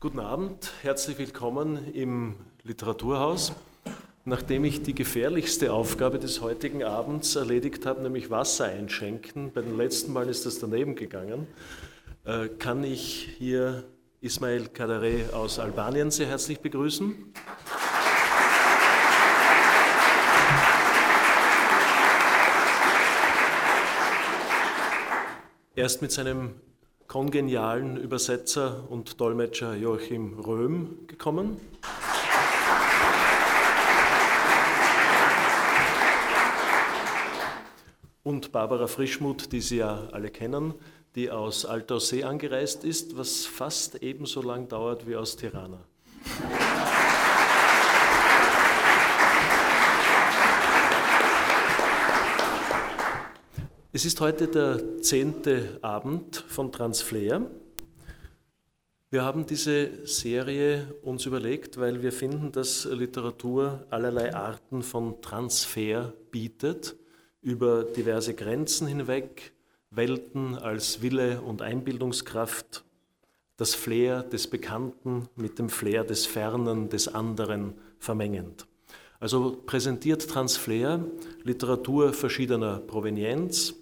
Guten Abend, herzlich willkommen im Literaturhaus. Nachdem ich die gefährlichste Aufgabe des heutigen Abends erledigt habe, nämlich Wasser einschenken, bei den letzten Mal ist das daneben gegangen, äh, kann ich hier Ismail Kadare aus Albanien sehr herzlich begrüßen. Er ist mit seinem kongenialen Übersetzer und Dolmetscher Joachim Röhm gekommen. Und Barbara Frischmuth, die Sie ja alle kennen, die aus Altaussee angereist ist, was fast ebenso lang dauert wie aus Tirana. Es ist heute der zehnte Abend von Transflair. Wir haben diese Serie uns überlegt, weil wir finden, dass Literatur allerlei Arten von Transfer bietet, über diverse Grenzen hinweg, Welten als Wille und Einbildungskraft, das Flair des Bekannten mit dem Flair des Fernen, des anderen vermengend. Also präsentiert Transflair Literatur verschiedener Provenienz,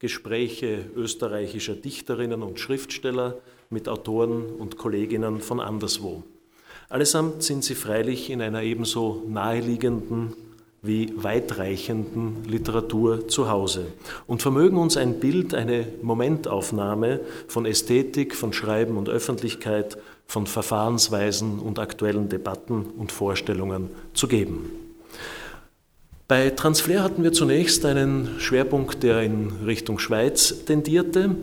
Gespräche österreichischer Dichterinnen und Schriftsteller mit Autoren und Kolleginnen von anderswo. Allesamt sind sie freilich in einer ebenso naheliegenden wie weitreichenden Literatur zu Hause und vermögen uns ein Bild, eine Momentaufnahme von Ästhetik, von Schreiben und Öffentlichkeit, von Verfahrensweisen und aktuellen Debatten und Vorstellungen zu geben. Bei Transflair hatten wir zunächst einen Schwerpunkt, der in Richtung Schweiz tendierte.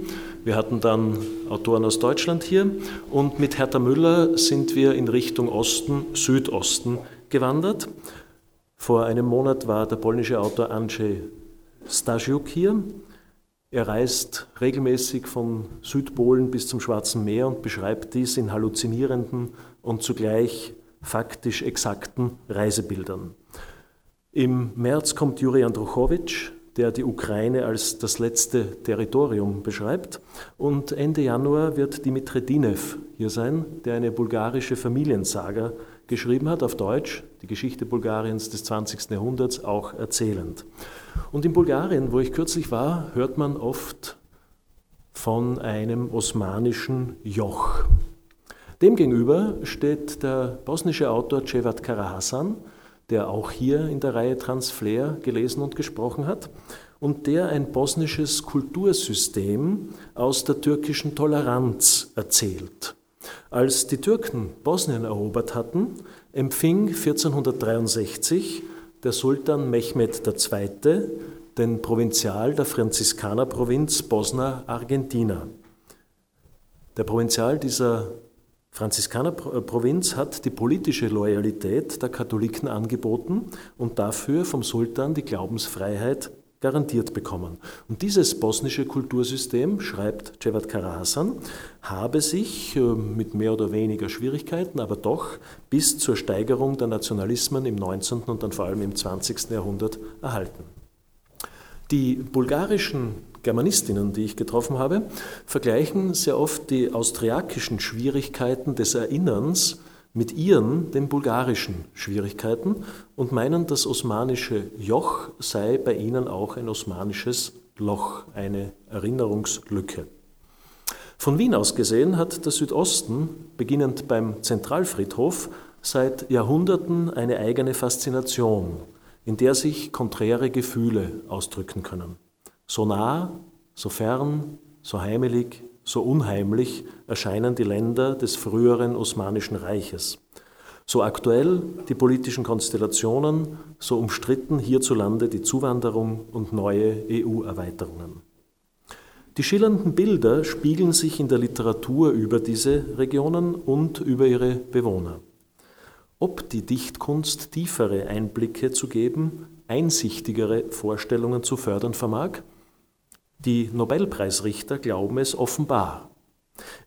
Wir hatten dann Autoren aus Deutschland hier und mit Hertha Müller sind wir in Richtung Osten, Südosten gewandert. Vor einem Monat war der polnische Autor Andrzej Stasiuk hier. Er reist regelmäßig von Südpolen bis zum Schwarzen Meer und beschreibt dies in halluzinierenden und zugleich faktisch exakten Reisebildern. Im März kommt Juri Andruchowitsch, der die Ukraine als das letzte Territorium beschreibt. Und Ende Januar wird Dimitri Dinev hier sein, der eine bulgarische Familiensaga geschrieben hat, auf Deutsch, die Geschichte Bulgariens des 20. Jahrhunderts, auch erzählend. Und in Bulgarien, wo ich kürzlich war, hört man oft von einem osmanischen Joch. Demgegenüber steht der bosnische Autor Cevat Karahasan, der auch hier in der Reihe Transflair gelesen und gesprochen hat und der ein bosnisches Kultursystem aus der türkischen Toleranz erzählt. Als die Türken Bosnien erobert hatten, empfing 1463 der Sultan Mehmed II. den Provinzial der Franziskanerprovinz Bosna Argentina. Der Provinzial dieser Franziskanerprovinz hat die politische Loyalität der Katholiken angeboten und dafür vom Sultan die Glaubensfreiheit garantiert bekommen. Und dieses bosnische Kultursystem, schreibt Cevat Karahasan, habe sich äh, mit mehr oder weniger Schwierigkeiten, aber doch bis zur Steigerung der Nationalismen im 19. und dann vor allem im 20. Jahrhundert erhalten. Die bulgarischen Germanistinnen, die ich getroffen habe, vergleichen sehr oft die austriakischen Schwierigkeiten des Erinnerns mit ihren, den bulgarischen Schwierigkeiten und meinen, das osmanische Joch sei bei ihnen auch ein osmanisches Loch, eine Erinnerungslücke. Von Wien aus gesehen hat der Südosten, beginnend beim Zentralfriedhof, seit Jahrhunderten eine eigene Faszination, in der sich konträre Gefühle ausdrücken können. So nah, so fern, so heimelig, so unheimlich erscheinen die Länder des früheren Osmanischen Reiches. So aktuell die politischen Konstellationen, so umstritten hierzulande die Zuwanderung und neue EU-Erweiterungen. Die schillernden Bilder spiegeln sich in der Literatur über diese Regionen und über ihre Bewohner. Ob die Dichtkunst tiefere Einblicke zu geben, einsichtigere Vorstellungen zu fördern vermag, die Nobelpreisrichter glauben es offenbar.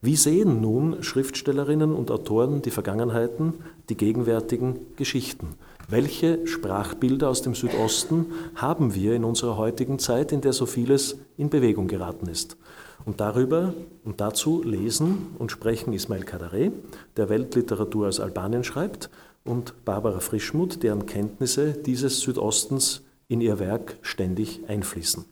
Wie sehen nun Schriftstellerinnen und Autoren die Vergangenheiten, die gegenwärtigen Geschichten? Welche Sprachbilder aus dem Südosten haben wir in unserer heutigen Zeit, in der so vieles in Bewegung geraten ist? Und darüber und dazu lesen und sprechen Ismail Kadare, der Weltliteratur aus Albanien schreibt, und Barbara Frischmuth, deren Kenntnisse dieses Südostens in ihr Werk ständig einfließen.